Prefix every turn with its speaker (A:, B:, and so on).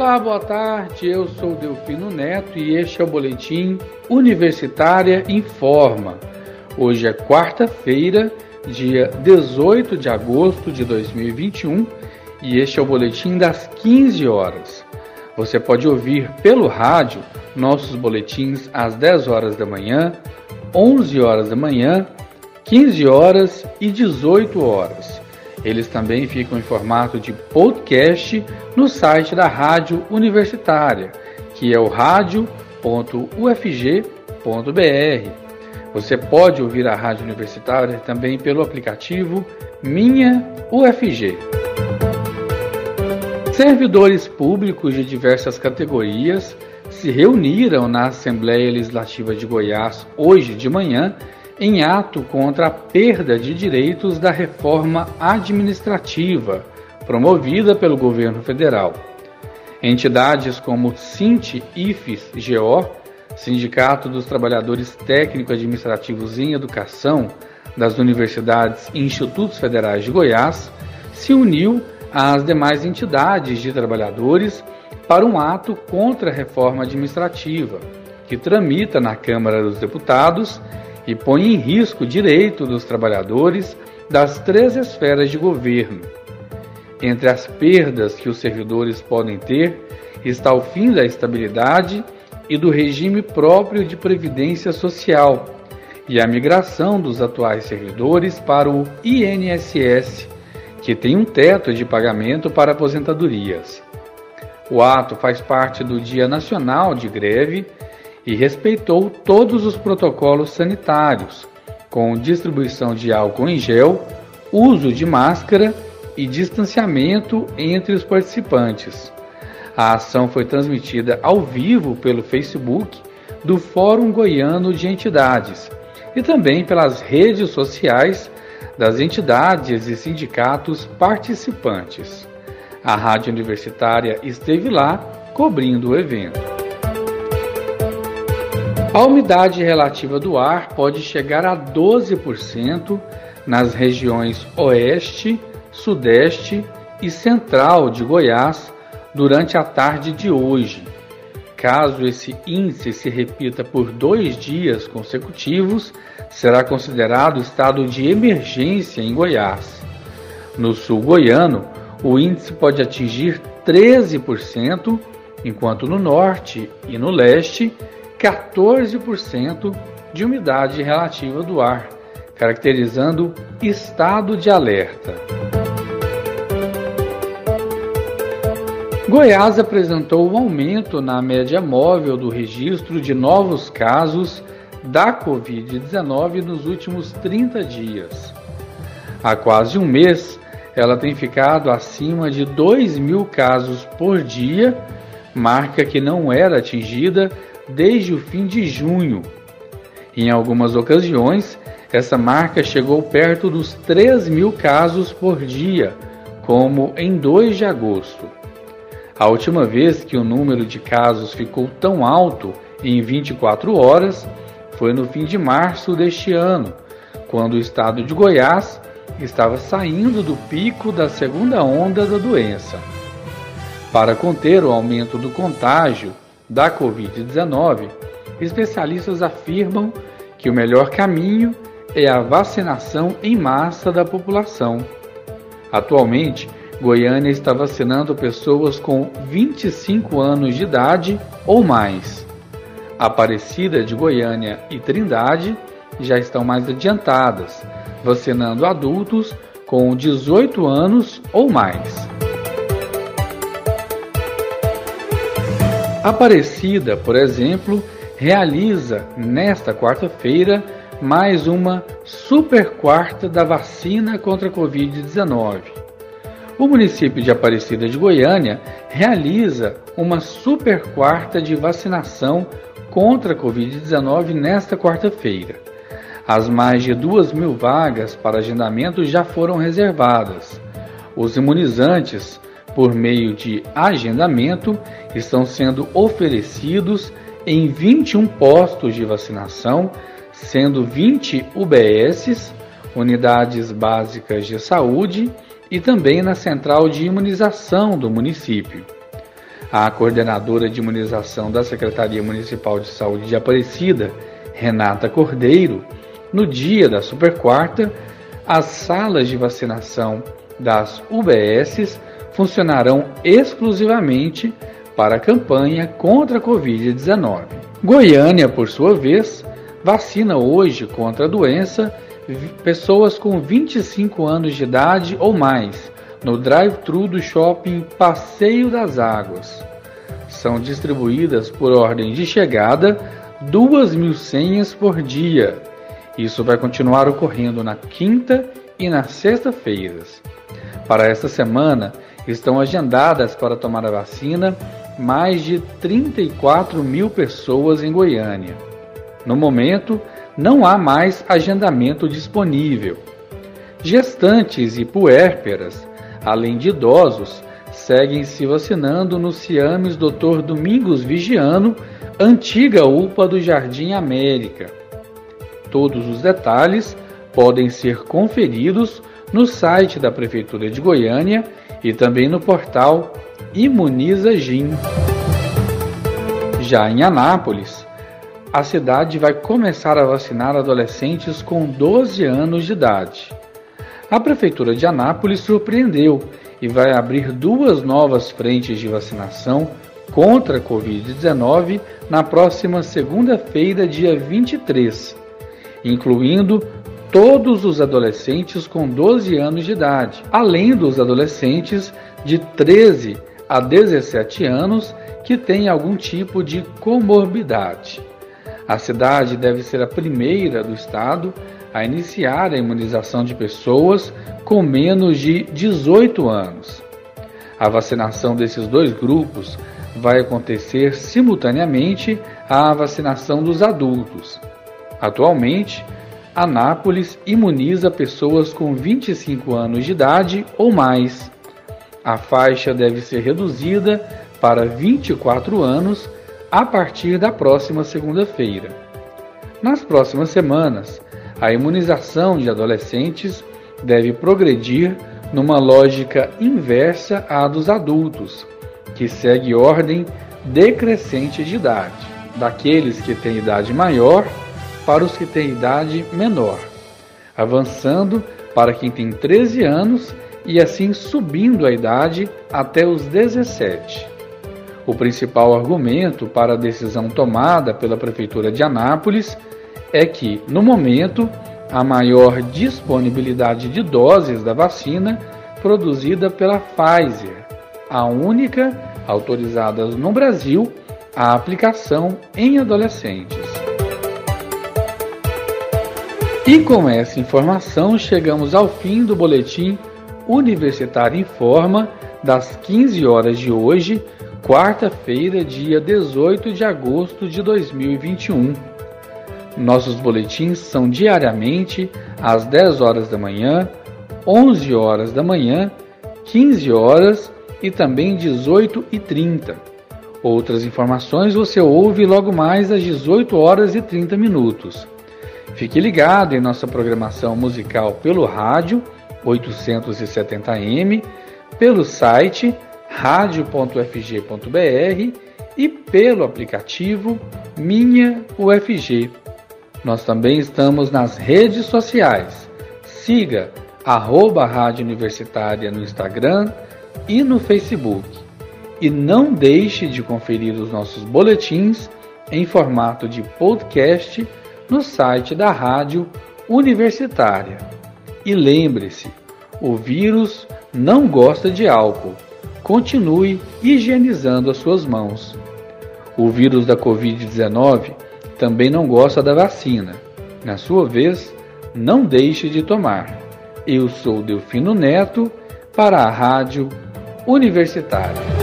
A: Olá, boa tarde. Eu sou Delfino Neto e este é o boletim Universitária Informa. Hoje é quarta-feira, dia 18 de agosto de 2021, e este é o boletim das 15 horas. Você pode ouvir pelo rádio nossos boletins às 10 horas da manhã, 11 horas da manhã, 15 horas e 18 horas. Eles também ficam em formato de podcast no site da Rádio Universitária, que é o radio.ufg.br. Você pode ouvir a Rádio Universitária também pelo aplicativo Minha UFG. Servidores públicos de diversas categorias se reuniram na Assembleia Legislativa de Goiás hoje de manhã em ato contra a perda de direitos da reforma administrativa promovida pelo governo federal. Entidades como Sint, IFES, GO, Sindicato dos Trabalhadores Técnico-Administrativos em Educação das Universidades e Institutos Federais de Goiás, se uniu às demais entidades de trabalhadores para um ato contra a reforma administrativa, que tramita na Câmara dos Deputados e põe em risco o direito dos trabalhadores das três esferas de governo. Entre as perdas que os servidores podem ter está o fim da estabilidade e do regime próprio de previdência social e a migração dos atuais servidores para o INSS, que tem um teto de pagamento para aposentadorias. O ato faz parte do Dia Nacional de Greve e respeitou todos os protocolos sanitários, com distribuição de álcool em gel, uso de máscara e distanciamento entre os participantes. A ação foi transmitida ao vivo pelo Facebook do Fórum Goiano de Entidades e também pelas redes sociais das entidades e sindicatos participantes. A Rádio Universitária esteve lá cobrindo o evento. A umidade relativa do ar pode chegar a 12% nas regiões Oeste, Sudeste e Central de Goiás durante a tarde de hoje. Caso esse índice se repita por dois dias consecutivos, será considerado estado de emergência em Goiás. No sul goiano, o índice pode atingir 13%, enquanto no norte e no leste 14% de umidade relativa do ar, caracterizando estado de alerta. Goiás apresentou um aumento na média móvel do registro de novos casos da Covid-19 nos últimos 30 dias. Há quase um mês, ela tem ficado acima de 2 mil casos por dia, marca que não era atingida desde o fim de junho. Em algumas ocasiões, essa marca chegou perto dos 3 mil casos por dia, como em 2 de agosto. A última vez que o número de casos ficou tão alto em 24 horas foi no fim de março deste ano, quando o estado de Goiás estava saindo do pico da segunda onda da doença. Para conter o aumento do contágio, da Covid-19, especialistas afirmam que o melhor caminho é a vacinação em massa da população. Atualmente, Goiânia está vacinando pessoas com 25 anos de idade ou mais. Aparecida de Goiânia e Trindade já estão mais adiantadas, vacinando adultos com 18 anos ou mais. Aparecida, por exemplo, realiza nesta quarta-feira mais uma super quarta da vacina contra a Covid-19. O município de Aparecida de Goiânia realiza uma super quarta de vacinação contra a Covid-19 nesta quarta-feira. As mais de duas mil vagas para agendamento já foram reservadas. Os imunizantes por meio de agendamento, estão sendo oferecidos em 21 postos de vacinação, sendo 20 UBSs, unidades básicas de saúde, e também na central de imunização do município. A coordenadora de imunização da Secretaria Municipal de Saúde de Aparecida, Renata Cordeiro, no dia da Super Quarta, as salas de vacinação das UBSs funcionarão exclusivamente para a campanha contra a Covid-19. Goiânia, por sua vez, vacina hoje contra a doença pessoas com 25 anos de idade ou mais no drive-thru do shopping Passeio das Águas. São distribuídas por ordem de chegada duas mil senhas por dia. Isso vai continuar ocorrendo na quinta e na sexta-feiras. Para esta semana, estão agendadas para tomar a vacina mais de 34 mil pessoas em Goiânia. No momento, não há mais agendamento disponível. Gestantes e puérperas, além de idosos, seguem se vacinando no Ciames Dr. Domingos Vigiano, antiga UPA do Jardim América. Todos os detalhes podem ser conferidos no site da Prefeitura de Goiânia e também no portal Imuniza Gin. Já em Anápolis, a cidade vai começar a vacinar adolescentes com 12 anos de idade. A Prefeitura de Anápolis surpreendeu e vai abrir duas novas frentes de vacinação contra a Covid-19 na próxima segunda-feira, dia 23, incluindo todos os adolescentes com 12 anos de idade, além dos adolescentes de 13 a 17 anos que têm algum tipo de comorbidade. A cidade deve ser a primeira do estado a iniciar a imunização de pessoas com menos de 18 anos. A vacinação desses dois grupos vai acontecer simultaneamente à vacinação dos adultos. Atualmente, Anápolis imuniza pessoas com 25 anos de idade ou mais. A faixa deve ser reduzida para 24 anos a partir da próxima segunda-feira. Nas próximas semanas, a imunização de adolescentes deve progredir numa lógica inversa à dos adultos, que segue ordem decrescente de idade, daqueles que têm idade maior para os que têm idade menor, avançando para quem tem 13 anos e assim subindo a idade até os 17. O principal argumento para a decisão tomada pela Prefeitura de Anápolis é que, no momento, a maior disponibilidade de doses da vacina produzida pela Pfizer, a única autorizada no Brasil a aplicação em adolescentes. E com essa informação chegamos ao fim do boletim Universitário em Forma das 15 horas de hoje quarta-feira, dia 18 de agosto de 2021. Nossos boletins são diariamente às 10 horas da manhã, 11 horas da manhã, 15 horas e também 18 e 30. Outras informações você ouve logo mais às 18 horas e 30 minutos. Fique ligado em nossa programação musical pelo rádio 870m, pelo site radio.ufg.br e pelo aplicativo Minha UFG. Nós também estamos nas redes sociais. Siga arroba Rádio Universitária no Instagram e no Facebook. E não deixe de conferir os nossos boletins em formato de podcast no site da Rádio Universitária. E lembre-se, o vírus não gosta de álcool continue higienizando as suas mãos. O vírus da Covid-19 também não gosta da vacina. Na sua vez, não deixe de tomar. Eu sou Delfino Neto para a Rádio Universitária.